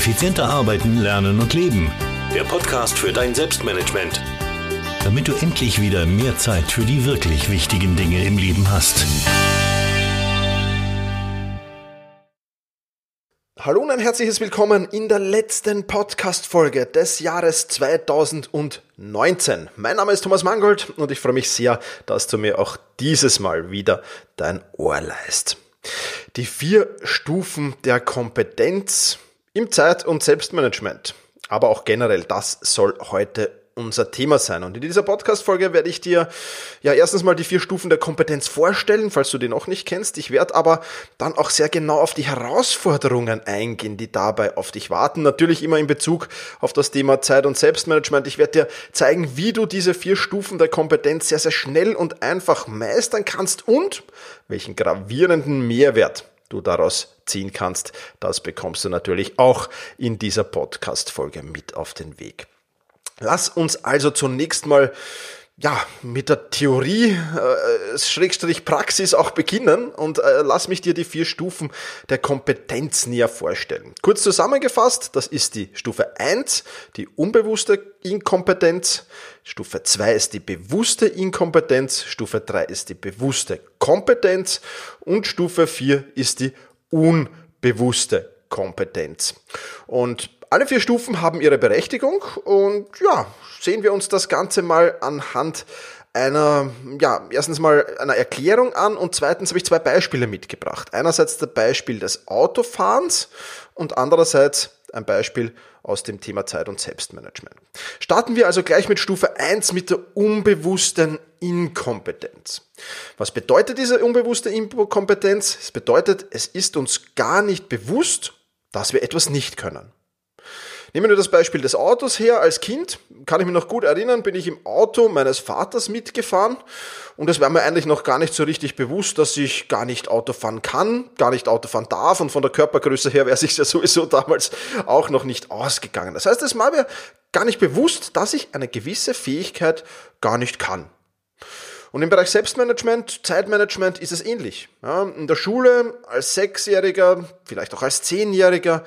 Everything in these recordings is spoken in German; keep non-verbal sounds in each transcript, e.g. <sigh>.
Effizienter arbeiten, lernen und leben. Der Podcast für dein Selbstmanagement. Damit du endlich wieder mehr Zeit für die wirklich wichtigen Dinge im Leben hast. Hallo und ein herzliches Willkommen in der letzten Podcast-Folge des Jahres 2019. Mein Name ist Thomas Mangold und ich freue mich sehr, dass du mir auch dieses Mal wieder dein Ohr leist. Die vier Stufen der Kompetenz im Zeit- und Selbstmanagement, aber auch generell, das soll heute unser Thema sein. Und in dieser Podcast-Folge werde ich dir ja erstens mal die vier Stufen der Kompetenz vorstellen, falls du die noch nicht kennst. Ich werde aber dann auch sehr genau auf die Herausforderungen eingehen, die dabei auf dich warten. Natürlich immer in Bezug auf das Thema Zeit- und Selbstmanagement. Ich werde dir zeigen, wie du diese vier Stufen der Kompetenz sehr, sehr schnell und einfach meistern kannst und welchen gravierenden Mehrwert du daraus ziehen kannst. Das bekommst du natürlich auch in dieser Podcast-Folge mit auf den Weg. Lass uns also zunächst mal ja, mit der Theorie, äh, Schrägstrich Praxis auch beginnen und äh, lass mich dir die vier Stufen der Kompetenz näher vorstellen. Kurz zusammengefasst, das ist die Stufe 1, die unbewusste Inkompetenz, Stufe 2 ist die bewusste Inkompetenz, Stufe 3 ist die bewusste Kompetenz und Stufe 4 ist die unbewusste Kompetenz. Und alle vier Stufen haben ihre Berechtigung und ja, sehen wir uns das Ganze mal anhand einer, ja, erstens mal einer Erklärung an und zweitens habe ich zwei Beispiele mitgebracht. Einerseits das Beispiel des Autofahrens und andererseits ein Beispiel aus dem Thema Zeit- und Selbstmanagement. Starten wir also gleich mit Stufe 1 mit der unbewussten Inkompetenz. Was bedeutet diese unbewusste Inkompetenz? Es bedeutet, es ist uns gar nicht bewusst, dass wir etwas nicht können. Nehmen wir das Beispiel des Autos her. Als Kind kann ich mich noch gut erinnern, bin ich im Auto meines Vaters mitgefahren und es war mir eigentlich noch gar nicht so richtig bewusst, dass ich gar nicht Auto fahren kann, gar nicht Auto fahren darf und von der Körpergröße her wäre <laughs> sich ja sowieso damals auch noch nicht ausgegangen. Das heißt, es war mir gar nicht bewusst, dass ich eine gewisse Fähigkeit gar nicht kann. Und im Bereich Selbstmanagement, Zeitmanagement ist es ähnlich. Ja, in der Schule als Sechsjähriger, vielleicht auch als Zehnjähriger,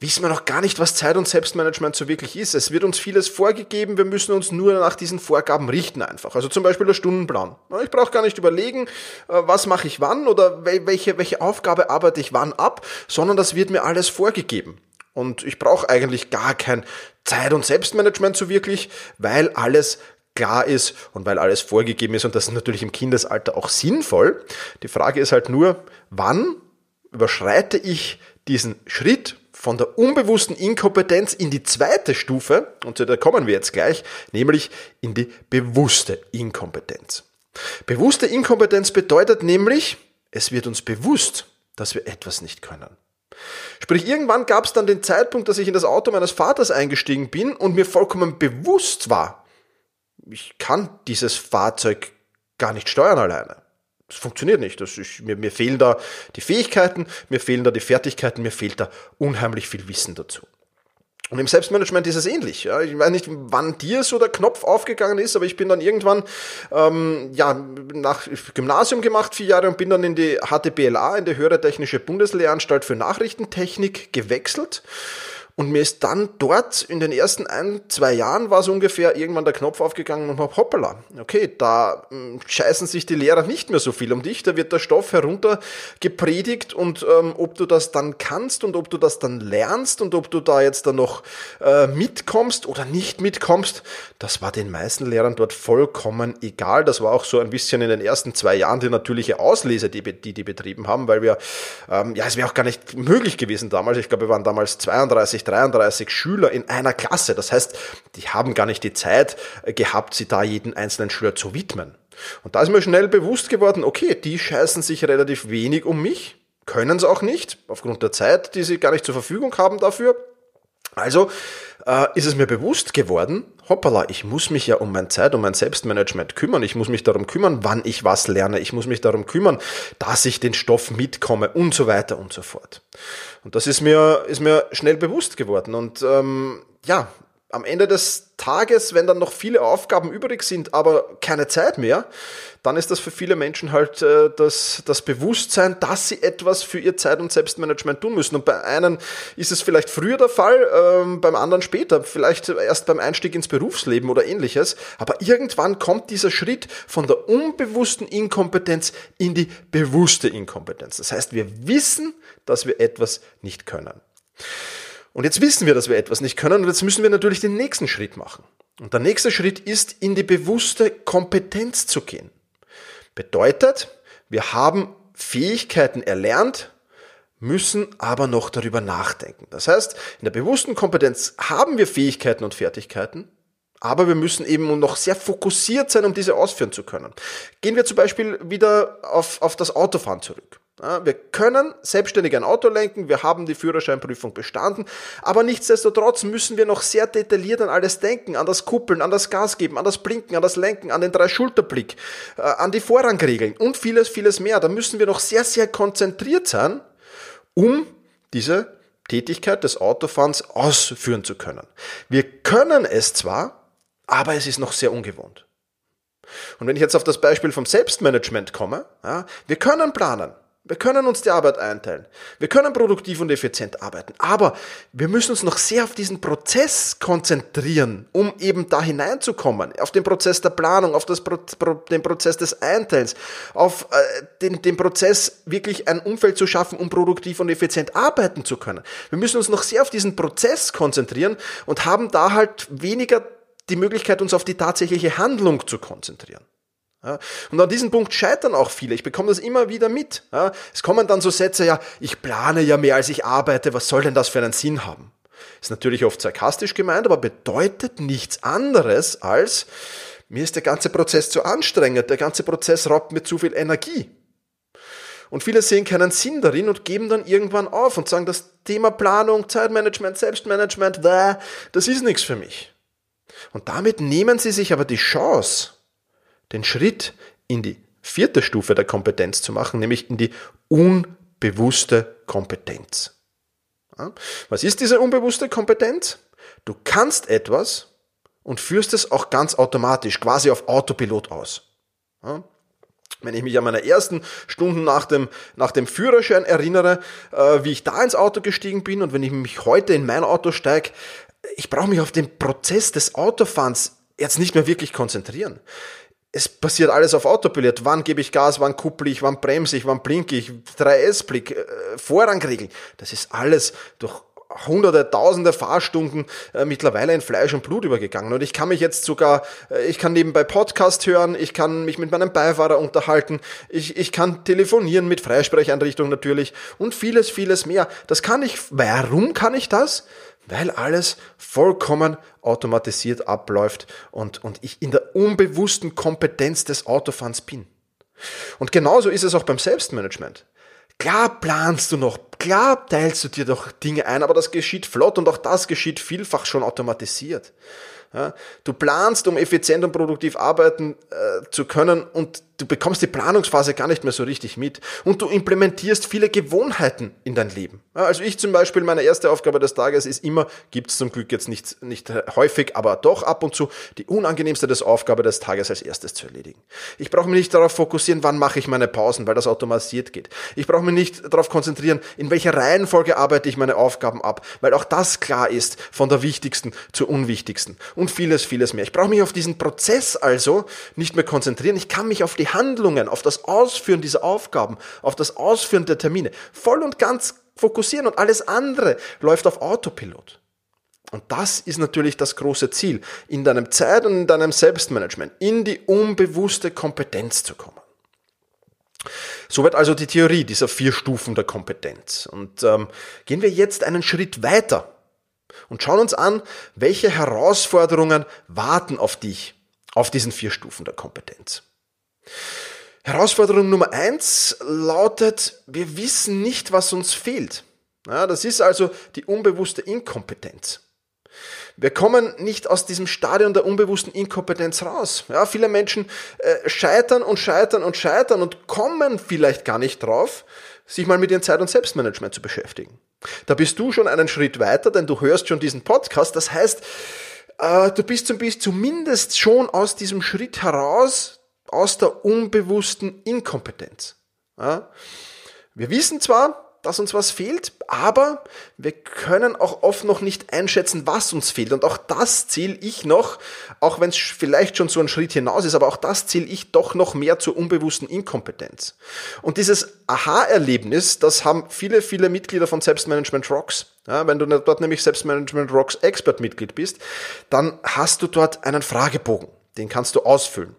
wissen wir noch gar nicht, was Zeit- und Selbstmanagement so wirklich ist. Es wird uns vieles vorgegeben, wir müssen uns nur nach diesen Vorgaben richten einfach. Also zum Beispiel der Stundenplan. Ich brauche gar nicht überlegen, äh, was mache ich wann oder welche, welche Aufgabe arbeite ich wann ab, sondern das wird mir alles vorgegeben. Und ich brauche eigentlich gar kein Zeit- und Selbstmanagement so wirklich, weil alles klar ist und weil alles vorgegeben ist und das ist natürlich im Kindesalter auch sinnvoll. Die Frage ist halt nur, wann überschreite ich diesen Schritt von der unbewussten Inkompetenz in die zweite Stufe, und zu der kommen wir jetzt gleich, nämlich in die bewusste Inkompetenz. Bewusste Inkompetenz bedeutet nämlich, es wird uns bewusst, dass wir etwas nicht können. Sprich, irgendwann gab es dann den Zeitpunkt, dass ich in das Auto meines Vaters eingestiegen bin und mir vollkommen bewusst war, ich kann dieses Fahrzeug gar nicht steuern alleine. Das funktioniert nicht. Das ist, mir, mir fehlen da die Fähigkeiten, mir fehlen da die Fertigkeiten, mir fehlt da unheimlich viel Wissen dazu. Und im Selbstmanagement ist es ähnlich. Ja. Ich weiß nicht, wann dir so der Knopf aufgegangen ist, aber ich bin dann irgendwann ähm, ja, nach Gymnasium gemacht, vier Jahre, und bin dann in die HTBLA, in die Höhere Technische Bundeslehranstalt für Nachrichtentechnik gewechselt und mir ist dann dort in den ersten ein, zwei Jahren war so ungefähr irgendwann der Knopf aufgegangen und hab hoppala, okay, da hm, scheißen sich die Lehrer nicht mehr so viel um dich, da wird der Stoff herunter gepredigt und ähm, ob du das dann kannst und ob du das dann lernst und ob du da jetzt dann noch äh, mitkommst oder nicht mitkommst, das war den meisten Lehrern dort vollkommen egal. Das war auch so ein bisschen in den ersten zwei Jahren die natürliche Auslese, die die, die betrieben haben, weil wir, ähm, ja, es wäre auch gar nicht möglich gewesen damals. Ich glaube, wir waren damals 32 33 Schüler in einer Klasse. Das heißt, die haben gar nicht die Zeit gehabt, sie da jeden einzelnen Schüler zu widmen. Und da ist mir schnell bewusst geworden, okay, die scheißen sich relativ wenig um mich, können es auch nicht, aufgrund der Zeit, die sie gar nicht zur Verfügung haben dafür. Also äh, ist es mir bewusst geworden, hoppala, ich muss mich ja um mein Zeit, um mein Selbstmanagement kümmern. Ich muss mich darum kümmern, wann ich was lerne. Ich muss mich darum kümmern, dass ich den Stoff mitkomme und so weiter und so fort. Und das ist mir, ist mir schnell bewusst geworden. Und ähm, ja, am Ende des Tages, wenn dann noch viele Aufgaben übrig sind, aber keine Zeit mehr, dann ist das für viele Menschen halt äh, das, das Bewusstsein, dass sie etwas für ihr Zeit- und Selbstmanagement tun müssen. Und bei einem ist es vielleicht früher der Fall, ähm, beim anderen später, vielleicht erst beim Einstieg ins Berufsleben oder ähnliches. Aber irgendwann kommt dieser Schritt von der unbewussten Inkompetenz in die bewusste Inkompetenz. Das heißt, wir wissen, dass wir etwas nicht können. Und jetzt wissen wir, dass wir etwas nicht können und jetzt müssen wir natürlich den nächsten Schritt machen. Und der nächste Schritt ist, in die bewusste Kompetenz zu gehen. Bedeutet, wir haben Fähigkeiten erlernt, müssen aber noch darüber nachdenken. Das heißt, in der bewussten Kompetenz haben wir Fähigkeiten und Fertigkeiten, aber wir müssen eben noch sehr fokussiert sein, um diese ausführen zu können. Gehen wir zum Beispiel wieder auf, auf das Autofahren zurück. Wir können selbstständig ein Auto lenken, wir haben die Führerscheinprüfung bestanden, aber nichtsdestotrotz müssen wir noch sehr detailliert an alles denken, an das Kuppeln, an das Gas geben, an das Blinken, an das Lenken, an den Drei-Schulterblick, äh, an die Vorrangregeln und vieles, vieles mehr. Da müssen wir noch sehr, sehr konzentriert sein, um diese Tätigkeit des Autofahrens ausführen zu können. Wir können es zwar, aber es ist noch sehr ungewohnt. Und wenn ich jetzt auf das Beispiel vom Selbstmanagement komme, ja, wir können planen, wir können uns die Arbeit einteilen. Wir können produktiv und effizient arbeiten. Aber wir müssen uns noch sehr auf diesen Prozess konzentrieren, um eben da hineinzukommen. Auf den Prozess der Planung, auf Pro den Prozess des Einteils, auf äh, den, den Prozess, wirklich ein Umfeld zu schaffen, um produktiv und effizient arbeiten zu können. Wir müssen uns noch sehr auf diesen Prozess konzentrieren und haben da halt weniger die Möglichkeit, uns auf die tatsächliche Handlung zu konzentrieren. Ja, und an diesem Punkt scheitern auch viele. Ich bekomme das immer wieder mit. Ja, es kommen dann so Sätze, ja, ich plane ja mehr als ich arbeite, was soll denn das für einen Sinn haben? Ist natürlich oft sarkastisch gemeint, aber bedeutet nichts anderes als, mir ist der ganze Prozess zu anstrengend, der ganze Prozess raubt mir zu viel Energie. Und viele sehen keinen Sinn darin und geben dann irgendwann auf und sagen, das Thema Planung, Zeitmanagement, Selbstmanagement, das ist nichts für mich. Und damit nehmen sie sich aber die Chance, den Schritt in die vierte Stufe der Kompetenz zu machen, nämlich in die unbewusste Kompetenz. Was ist diese unbewusste Kompetenz? Du kannst etwas und führst es auch ganz automatisch, quasi auf Autopilot aus. Wenn ich mich an meine ersten Stunden nach dem, nach dem Führerschein erinnere, äh, wie ich da ins Auto gestiegen bin und wenn ich mich heute in mein Auto steige, ich brauche mich auf den Prozess des Autofahrens jetzt nicht mehr wirklich konzentrieren es passiert alles auf Autopilot. Wann gebe ich Gas, wann kupple ich, wann bremse ich, wann blinke ich, 3S-Blick, äh, Vorrangregeln. Das ist alles durch hunderte, tausende Fahrstunden äh, mittlerweile in Fleisch und Blut übergegangen. Und ich kann mich jetzt sogar, äh, ich kann nebenbei Podcast hören, ich kann mich mit meinem Beifahrer unterhalten, ich, ich kann telefonieren mit Freisprecheinrichtungen natürlich und vieles, vieles mehr. Das kann ich, warum kann ich das? Weil alles vollkommen automatisiert abläuft und, und ich in der unbewussten Kompetenz des Autofahrens bin. Und genauso ist es auch beim Selbstmanagement. Klar planst du noch, klar teilst du dir doch Dinge ein, aber das geschieht flott und auch das geschieht vielfach schon automatisiert. Ja, du planst, um effizient und produktiv arbeiten äh, zu können und du bekommst die Planungsphase gar nicht mehr so richtig mit und du implementierst viele Gewohnheiten in dein Leben. Ja, also ich zum Beispiel, meine erste Aufgabe des Tages ist immer, gibt es zum Glück jetzt nicht, nicht häufig, aber doch ab und zu, die unangenehmste des Aufgabe des Tages als erstes zu erledigen. Ich brauche mich nicht darauf fokussieren, wann mache ich meine Pausen, weil das automatisiert geht. Ich brauche mich nicht darauf konzentrieren, in welcher Reihenfolge arbeite ich meine Aufgaben ab, weil auch das klar ist, von der wichtigsten zur unwichtigsten. Und und vieles, vieles mehr. Ich brauche mich auf diesen Prozess also nicht mehr konzentrieren. Ich kann mich auf die Handlungen, auf das Ausführen dieser Aufgaben, auf das Ausführen der Termine voll und ganz fokussieren und alles andere läuft auf Autopilot. Und das ist natürlich das große Ziel, in deinem Zeit- und in deinem Selbstmanagement, in die unbewusste Kompetenz zu kommen. Soweit also die Theorie dieser vier Stufen der Kompetenz. Und ähm, gehen wir jetzt einen Schritt weiter und schauen uns an, welche Herausforderungen warten auf dich auf diesen vier Stufen der Kompetenz. Herausforderung Nummer eins lautet, wir wissen nicht, was uns fehlt. Ja, das ist also die unbewusste Inkompetenz. Wir kommen nicht aus diesem Stadion der unbewussten Inkompetenz raus. Ja, viele Menschen äh, scheitern und scheitern und scheitern und kommen vielleicht gar nicht drauf, sich mal mit ihrem Zeit- und Selbstmanagement zu beschäftigen. Da bist du schon einen Schritt weiter, denn du hörst schon diesen Podcast. Das heißt, äh, du bist zumindest schon aus diesem Schritt heraus, aus der unbewussten Inkompetenz. Ja? Wir wissen zwar, dass uns was fehlt, aber wir können auch oft noch nicht einschätzen, was uns fehlt. Und auch das zähle ich noch, auch wenn es vielleicht schon so ein Schritt hinaus ist, aber auch das zähle ich doch noch mehr zur unbewussten Inkompetenz. Und dieses Aha-Erlebnis, das haben viele, viele Mitglieder von Selbstmanagement Rocks. Ja, wenn du dort nämlich Selbstmanagement Rocks Expert-Mitglied bist, dann hast du dort einen Fragebogen. Den kannst du ausfüllen.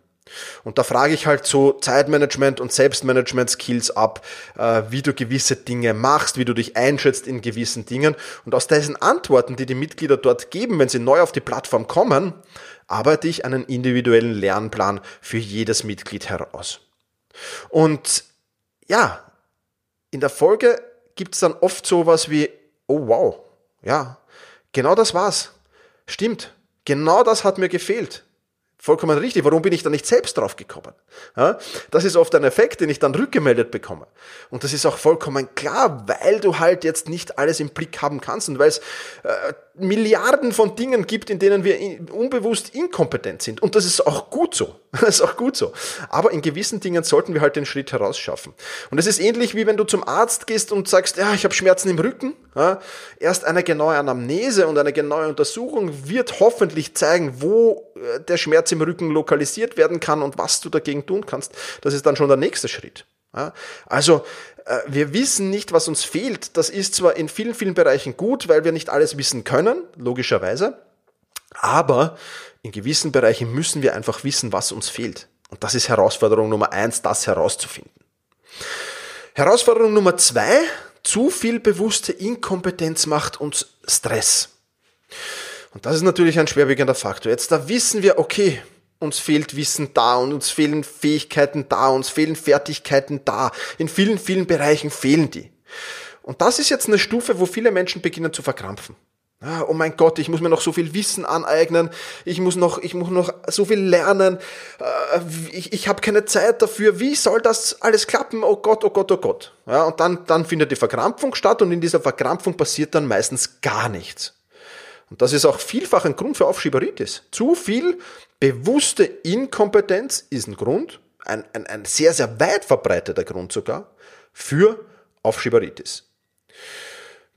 Und da frage ich halt so Zeitmanagement und Selbstmanagement-Skills ab, äh, wie du gewisse Dinge machst, wie du dich einschätzt in gewissen Dingen. Und aus diesen Antworten, die die Mitglieder dort geben, wenn sie neu auf die Plattform kommen, arbeite ich einen individuellen Lernplan für jedes Mitglied heraus. Und ja, in der Folge gibt es dann oft sowas wie, oh wow, ja, genau das war's. Stimmt, genau das hat mir gefehlt. Vollkommen richtig. Warum bin ich da nicht selbst drauf gekommen? Ja, das ist oft ein Effekt, den ich dann rückgemeldet bekomme. Und das ist auch vollkommen klar, weil du halt jetzt nicht alles im Blick haben kannst und weil es äh, Milliarden von Dingen gibt, in denen wir unbewusst inkompetent sind. Und das ist auch gut so. <laughs> Das ist auch gut so. Aber in gewissen Dingen sollten wir halt den Schritt herausschaffen. Und es ist ähnlich wie wenn du zum Arzt gehst und sagst, ja, ich habe Schmerzen im Rücken. Ja, erst eine genaue Anamnese und eine genaue Untersuchung wird hoffentlich zeigen, wo äh, der Schmerz im Rücken lokalisiert werden kann und was du dagegen tun kannst. Das ist dann schon der nächste Schritt. Also äh, wir wissen nicht, was uns fehlt. Das ist zwar in vielen, vielen Bereichen gut, weil wir nicht alles wissen können, logischerweise, aber in gewissen Bereichen müssen wir einfach wissen, was uns fehlt. Und das ist Herausforderung Nummer eins, das herauszufinden. Herausforderung Nummer zwei, zu viel bewusste Inkompetenz macht uns Stress. Und das ist natürlich ein schwerwiegender Faktor. Jetzt da wissen wir, okay, uns fehlt Wissen da und uns fehlen Fähigkeiten da, uns fehlen Fertigkeiten da. In vielen, vielen Bereichen fehlen die. Und das ist jetzt eine Stufe, wo viele Menschen beginnen zu verkrampfen. oh mein Gott, ich muss mir noch so viel Wissen aneignen, ich muss noch, ich muss noch so viel lernen, äh, ich, ich habe keine Zeit dafür, wie soll das alles klappen? Oh Gott, oh Gott, oh Gott. Ja, und dann, dann findet die Verkrampfung statt und in dieser Verkrampfung passiert dann meistens gar nichts. Und das ist auch vielfach ein Grund für Aufschieberitis. Zu viel bewusste Inkompetenz ist ein Grund, ein, ein, ein sehr, sehr weit verbreiteter Grund sogar, für Aufschieberitis.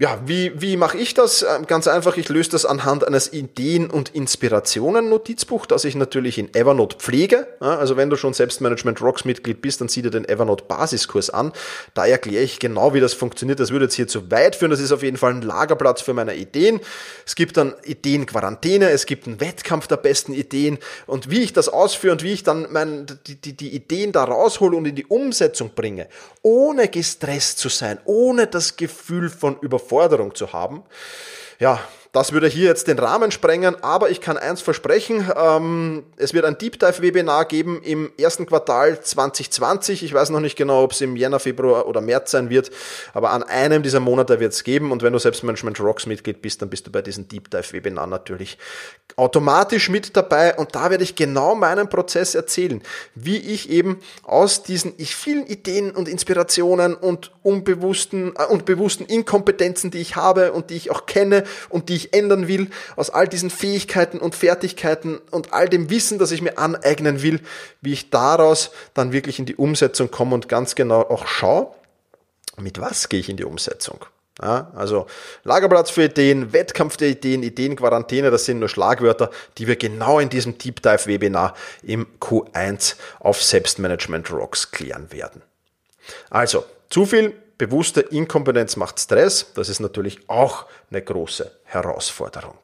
Ja, wie, wie mache ich das? Ähm, ganz einfach, ich löse das anhand eines Ideen- und Inspirationen-Notizbuch, das ich natürlich in Evernote pflege. Also wenn du schon Selbstmanagement Rocks Mitglied bist, dann sieh dir den Evernote Basiskurs an. Da erkläre ich genau, wie das funktioniert. Das würde jetzt hier zu weit führen. Das ist auf jeden Fall ein Lagerplatz für meine Ideen. Es gibt dann Ideenquarantäne, es gibt einen Wettkampf der besten Ideen und wie ich das ausführe und wie ich dann mein, die, die, die Ideen da raushole und in die Umsetzung bringe, ohne gestresst zu sein, ohne das Gefühl von Überforderung Überforderung zu haben. Ja, das würde hier jetzt den Rahmen sprengen, aber ich kann eins versprechen, ähm, es wird ein Deep Dive Webinar geben im ersten Quartal 2020. Ich weiß noch nicht genau, ob es im Jänner, Februar oder März sein wird, aber an einem dieser Monate wird es geben und wenn du Selbstmanagement Rocks Mitglied bist, dann bist du bei diesem Deep Dive Webinar natürlich automatisch mit dabei und da werde ich genau meinen Prozess erzählen, wie ich eben aus diesen vielen Ideen und Inspirationen und unbewussten äh, und bewussten Inkompetenzen, die ich habe und die ich auch kenne und die ich ändern will, aus all diesen Fähigkeiten und Fertigkeiten und all dem Wissen, das ich mir aneignen will, wie ich daraus dann wirklich in die Umsetzung komme und ganz genau auch schaue, mit was gehe ich in die Umsetzung. Ja, also Lagerplatz für Ideen, Wettkampf der Ideen, Ideenquarantäne, das sind nur Schlagwörter, die wir genau in diesem Deep Dive Webinar im Q1 auf Selbstmanagement Rocks klären werden. Also, zu viel bewusste Inkompetenz macht Stress. Das ist natürlich auch eine große Herausforderung.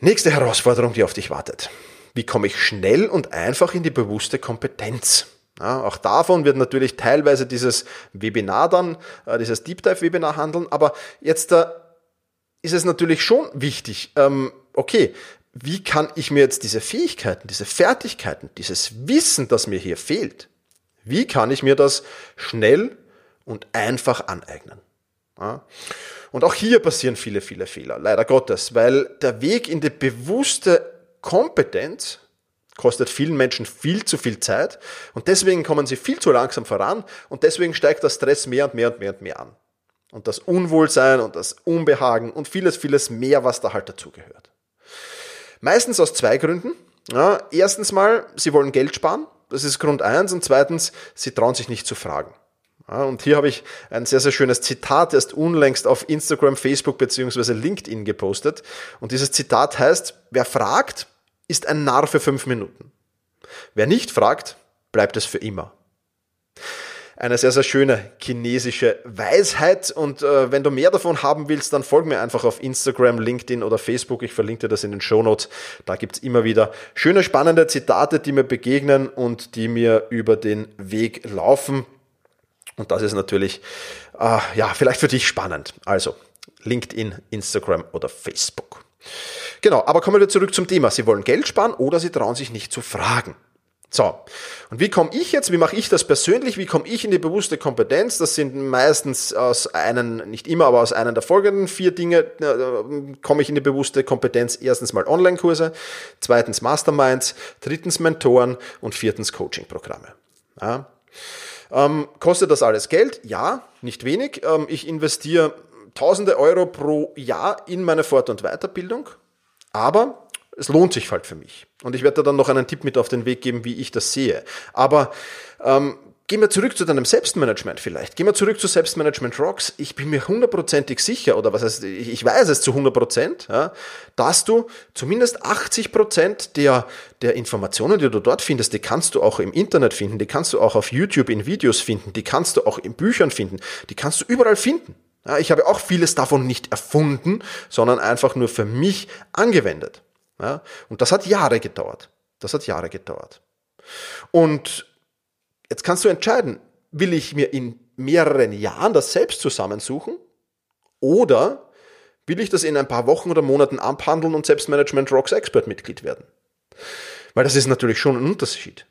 Nächste Herausforderung, die auf dich wartet. Wie komme ich schnell und einfach in die bewusste Kompetenz? Ja, auch davon wird natürlich teilweise dieses Webinar dann, äh, dieses Deep Dive Webinar handeln, aber jetzt äh, ist es natürlich schon wichtig, ähm, okay, wie kann ich mir jetzt diese Fähigkeiten, diese Fertigkeiten, dieses Wissen, das mir hier fehlt, wie kann ich mir das schnell und einfach aneignen? Ja. Und auch hier passieren viele, viele Fehler, leider Gottes, weil der Weg in die bewusste Kompetenz kostet vielen Menschen viel zu viel Zeit und deswegen kommen sie viel zu langsam voran und deswegen steigt der Stress mehr und mehr und mehr und mehr an. Und das Unwohlsein und das Unbehagen und vieles, vieles mehr, was da halt dazugehört. Meistens aus zwei Gründen. Ja, erstens mal, sie wollen Geld sparen. Das ist Grund eins. Und zweitens, sie trauen sich nicht zu fragen. Ja, und hier habe ich ein sehr, sehr schönes Zitat erst unlängst auf Instagram, Facebook beziehungsweise LinkedIn gepostet. Und dieses Zitat heißt, wer fragt, ist ein Narr für fünf Minuten. Wer nicht fragt, bleibt es für immer eine sehr, sehr schöne chinesische Weisheit. Und äh, wenn du mehr davon haben willst, dann folg mir einfach auf Instagram, LinkedIn oder Facebook. Ich verlinke dir das in den Show Notes. Da gibt's immer wieder schöne, spannende Zitate, die mir begegnen und die mir über den Weg laufen. Und das ist natürlich, äh, ja, vielleicht für dich spannend. Also LinkedIn, Instagram oder Facebook. Genau, aber kommen wir zurück zum Thema. Sie wollen Geld sparen oder sie trauen sich nicht zu fragen. So, und wie komme ich jetzt, wie mache ich das persönlich, wie komme ich in die bewusste Kompetenz? Das sind meistens aus einen, nicht immer, aber aus einem der folgenden vier Dinge äh, komme ich in die bewusste Kompetenz. Erstens mal Online-Kurse, zweitens Masterminds, drittens Mentoren und viertens Coaching-Programme. Ja. Ähm, kostet das alles Geld? Ja, nicht wenig. Ähm, ich investiere tausende Euro pro Jahr in meine Fort- und Weiterbildung, aber es lohnt sich halt für mich. Und ich werde dir dann noch einen Tipp mit auf den Weg geben, wie ich das sehe. Aber ähm, gehen wir zurück zu deinem Selbstmanagement vielleicht. Gehen wir zurück zu Selbstmanagement Rocks. Ich bin mir hundertprozentig sicher, oder was heißt, ich weiß es zu 100 Prozent, ja, dass du zumindest 80 Prozent der, der Informationen, die du dort findest, die kannst du auch im Internet finden, die kannst du auch auf YouTube in Videos finden, die kannst du auch in Büchern finden, die kannst du überall finden. Ich habe auch vieles davon nicht erfunden, sondern einfach nur für mich angewendet. Ja? Und das hat Jahre gedauert. Das hat Jahre gedauert. Und jetzt kannst du entscheiden, will ich mir in mehreren Jahren das selbst zusammensuchen oder will ich das in ein paar Wochen oder Monaten abhandeln und Selbstmanagement Rocks Expert Mitglied werden? Weil das ist natürlich schon ein Unterschied.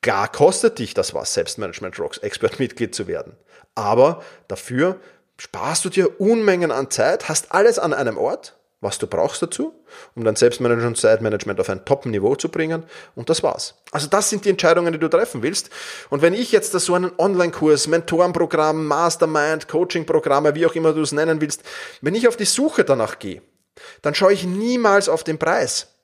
Klar kostet dich das was, Selbstmanagement Rocks Expert Mitglied zu werden. Aber dafür sparst du dir Unmengen an Zeit, hast alles an einem Ort was du brauchst dazu, um dein Selbstmanagement und Zeitmanagement auf ein Top-Niveau zu bringen. Und das war's. Also das sind die Entscheidungen, die du treffen willst. Und wenn ich jetzt so einen Online-Kurs, Mentorenprogramm, Mastermind, Coaching-Programme, wie auch immer du es nennen willst, wenn ich auf die Suche danach gehe, dann schaue ich niemals auf den Preis.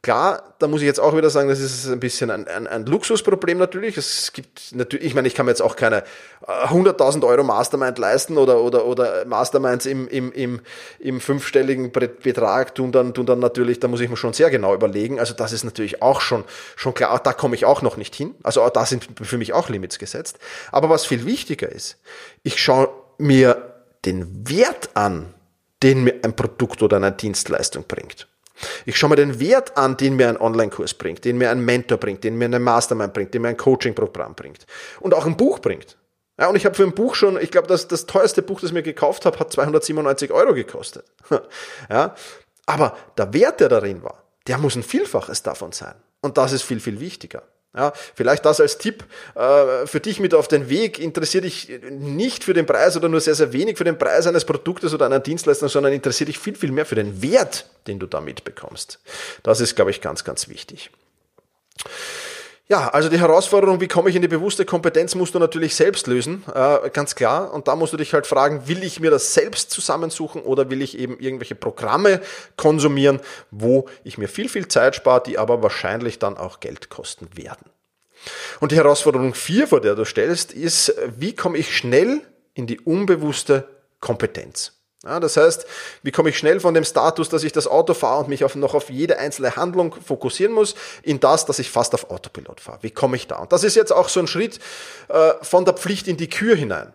Klar, da muss ich jetzt auch wieder sagen, das ist ein bisschen ein, ein, ein Luxusproblem natürlich. Es gibt natürlich, ich meine, ich kann mir jetzt auch keine 100.000 äh, Euro Mastermind leisten oder, oder, oder Masterminds im, im, im, im fünfstelligen Betrag tun dann, tun dann natürlich, da muss ich mir schon sehr genau überlegen. Also das ist natürlich auch schon, schon klar, da komme ich auch noch nicht hin. Also da sind für mich auch Limits gesetzt. Aber was viel wichtiger ist, ich schaue mir den Wert an, den mir ein Produkt oder eine Dienstleistung bringt. Ich schaue mir den Wert an, den mir ein Online-Kurs bringt, den mir ein Mentor bringt, den mir ein Mastermind bringt, den mir ein Coaching-Programm bringt und auch ein Buch bringt. Ja, und ich habe für ein Buch schon, ich glaube, das, das teuerste Buch, das ich mir gekauft habe, hat 297 Euro gekostet. <laughs> Ja, aber der Wert, der darin war, der muss ein Vielfaches davon sein. Und das ist viel, viel wichtiger. Ja, vielleicht das als Tipp äh, für dich mit auf den Weg. Interessiert dich nicht für den Preis oder nur sehr, sehr wenig für den Preis eines Produktes oder einer Dienstleistung, sondern interessiert dich viel, viel mehr für den Wert, den du damit bekommst. Das ist, glaube ich, ganz, ganz wichtig. Ja, also die Herausforderung, wie komme ich in die bewusste Kompetenz, musst du natürlich selbst lösen, äh, ganz klar. Und da musst du dich halt fragen, will ich mir das selbst zusammensuchen oder will ich eben irgendwelche Programme konsumieren, wo ich mir viel, viel Zeit spare, die aber wahrscheinlich dann auch Geld kosten werden. Und die Herausforderung vier, vor der du stellst, ist, wie komme ich schnell in die unbewusste Kompetenz? Ja, das heißt, wie komme ich schnell von dem Status, dass ich das Auto fahre und mich auf, noch auf jede einzelne Handlung fokussieren muss, in das, dass ich fast auf Autopilot fahre? Wie komme ich da? Und das ist jetzt auch so ein Schritt äh, von der Pflicht in die Kür hinein.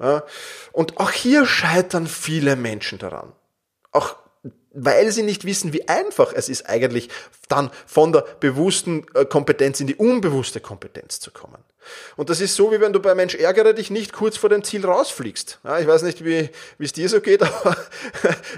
Ja, und auch hier scheitern viele Menschen daran. Auch weil sie nicht wissen, wie einfach es ist eigentlich dann von der bewussten äh, Kompetenz in die unbewusste Kompetenz zu kommen. Und das ist so, wie wenn du bei Mensch ärgere dich nicht kurz vor dem Ziel rausfliegst. Ja, ich weiß nicht, wie es dir so geht, <laughs> aber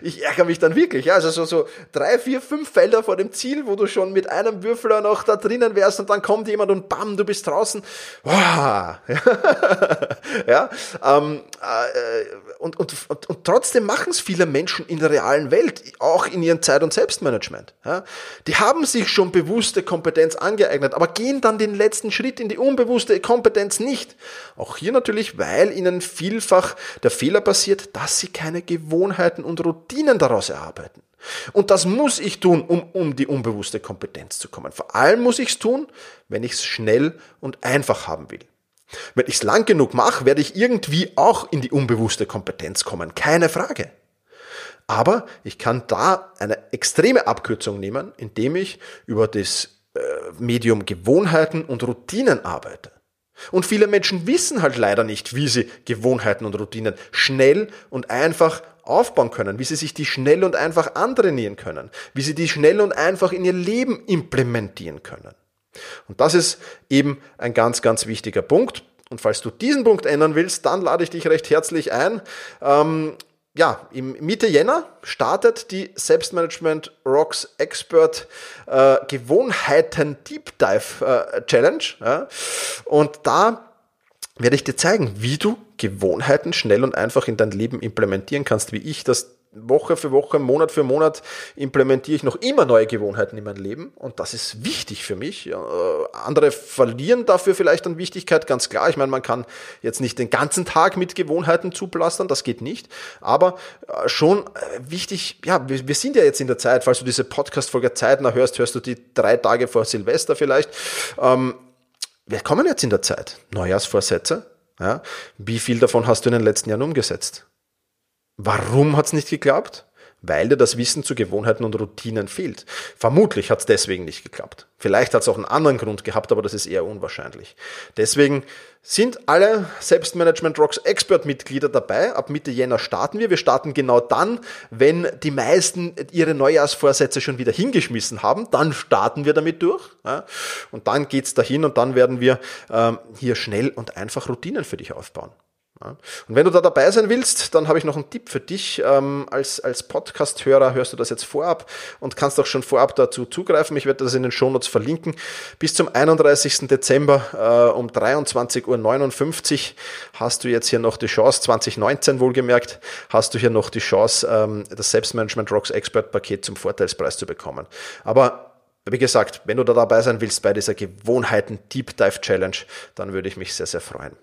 ich ärgere mich dann wirklich. Ja, also so, so drei, vier, fünf Felder vor dem Ziel, wo du schon mit einem Würfel noch da drinnen wärst und dann kommt jemand und bam, du bist draußen. Wow. <laughs> ja, ähm, äh, und, und, und, und trotzdem machen es viele Menschen in der realen Welt auch in ihrem Zeit- und Selbstmanagement. Ja? Die haben sich schon bewusste Kompetenz angeeignet, aber gehen dann den letzten Schritt in die unbewusste Kompetenz nicht. Auch hier natürlich, weil ihnen vielfach der Fehler passiert, dass sie keine Gewohnheiten und Routinen daraus erarbeiten. Und das muss ich tun, um um die unbewusste Kompetenz zu kommen. Vor allem muss ich es tun, wenn ich es schnell und einfach haben will. Wenn ich es lang genug mache, werde ich irgendwie auch in die unbewusste Kompetenz kommen. Keine Frage. Aber ich kann da eine extreme Abkürzung nehmen, indem ich über das äh, Medium Gewohnheiten und Routinen arbeite. Und viele Menschen wissen halt leider nicht, wie sie Gewohnheiten und Routinen schnell und einfach aufbauen können, wie sie sich die schnell und einfach antrainieren können, wie sie die schnell und einfach in ihr Leben implementieren können. Und das ist eben ein ganz, ganz wichtiger Punkt. Und falls du diesen Punkt ändern willst, dann lade ich dich recht herzlich ein. Ähm, ja, im Mitte Jänner startet die Selbstmanagement Rocks Expert äh, Gewohnheiten Deep Dive äh, Challenge. Ja. Und da werde ich dir zeigen, wie du Gewohnheiten schnell und einfach in dein Leben implementieren kannst, wie ich das Woche für Woche, Monat für Monat implementiere ich noch immer neue Gewohnheiten in mein Leben und das ist wichtig für mich. andere verlieren dafür vielleicht an Wichtigkeit, ganz klar. Ich meine, man kann jetzt nicht den ganzen Tag mit Gewohnheiten zuplastern, das geht nicht, aber äh, schon äh, wichtig, ja, wir, sind ja jetzt in der Zeit, falls du diese Podcast-Folge zeitnah hörst, hörst du die drei Tage vor Silvester vielleicht. Ähm, wir kommen jetzt in der Zeit. Neujahrsvorsätze. Ja? Wie viel davon hast du in den letzten Jahren umgesetzt? Warum hat es nicht geklappt? Weil dir das Wissen zu Gewohnheiten und Routinen fehlt. Vermutlich hat es deswegen nicht geklappt. Vielleicht hat es auch einen anderen Grund gehabt, aber das ist eher unwahrscheinlich. Deswegen sind alle Selbstmanagement Rocks Expert-Mitglieder dabei. Ab Mitte Jänner starten wir. Wir starten genau dann, wenn die meisten ihre Neujahrsvorsätze schon wieder hingeschmissen haben. Dann starten wir damit durch. Und dann geht's dahin und dann werden wir ähm, hier schnell und einfach Routinen für dich aufbauen. Und wenn du da dabei sein willst, dann habe ich noch einen Tipp für dich. Ähm, als als Podcast-Hörer hörst du das jetzt vorab und kannst auch schon vorab dazu zugreifen. Ich werde das in den Shownotes verlinken. Bis zum 31. Dezember äh, um 23.59 Uhr hast du jetzt hier noch die Chance, 2019 wohlgemerkt, hast du hier noch die Chance, ähm, das Selbstmanagement Rocks Expert Paket zum Vorteilspreis zu bekommen. Aber wie gesagt, wenn du da dabei sein willst bei dieser Gewohnheiten Deep Dive Challenge, dann würde ich mich sehr, sehr freuen.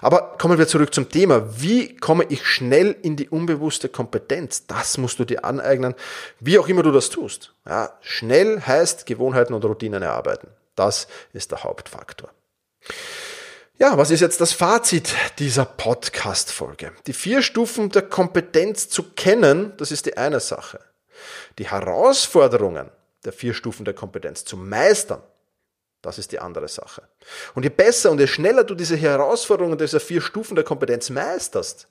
Aber kommen wir zurück zum Thema. Wie komme ich schnell in die unbewusste Kompetenz? Das musst du dir aneignen, wie auch immer du das tust. Ja, schnell heißt Gewohnheiten und Routinen erarbeiten. Das ist der Hauptfaktor. Ja, was ist jetzt das Fazit dieser Podcast-Folge? Die vier Stufen der Kompetenz zu kennen, das ist die eine Sache. Die Herausforderungen der vier Stufen der Kompetenz zu meistern, das ist die andere Sache. Und je besser und je schneller du diese Herausforderungen dieser vier Stufen der Kompetenz meisterst,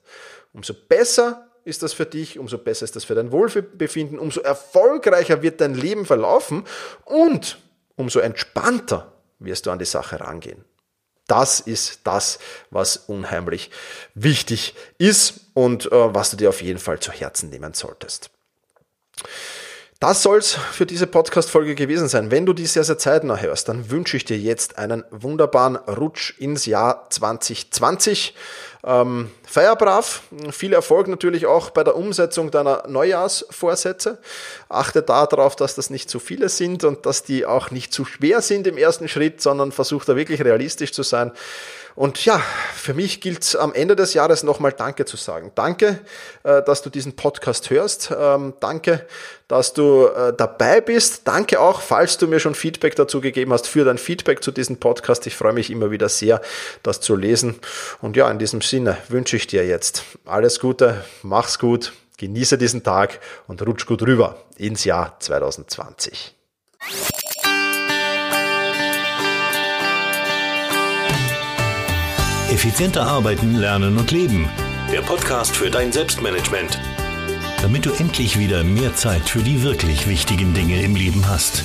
umso besser ist das für dich, umso besser ist das für dein Wohlbefinden, umso erfolgreicher wird dein Leben verlaufen und umso entspannter wirst du an die Sache rangehen. Das ist das, was unheimlich wichtig ist und äh, was du dir auf jeden Fall zu Herzen nehmen solltest. Das soll's für diese Podcast-Folge gewesen sein. Wenn du die sehr, sehr zeitnah hörst, dann wünsche ich dir jetzt einen wunderbaren Rutsch ins Jahr 2020. Ähm, feier brav, viel Erfolg natürlich auch bei der Umsetzung deiner Neujahrsvorsätze. Achte darauf, dass das nicht zu viele sind und dass die auch nicht zu schwer sind im ersten Schritt, sondern versuch da wirklich realistisch zu sein. Und ja, für mich gilt es am Ende des Jahres nochmal Danke zu sagen. Danke, äh, dass du diesen Podcast hörst. Ähm, danke, dass du äh, dabei bist. Danke auch, falls du mir schon Feedback dazu gegeben hast, für dein Feedback zu diesem Podcast. Ich freue mich immer wieder sehr, das zu lesen. Und ja, in diesem Sinne wünsche ich dir jetzt alles Gute, mach's gut, genieße diesen Tag und rutsch gut rüber ins Jahr 2020. Effizienter arbeiten, lernen und leben. Der Podcast für dein Selbstmanagement. Damit du endlich wieder mehr Zeit für die wirklich wichtigen Dinge im Leben hast.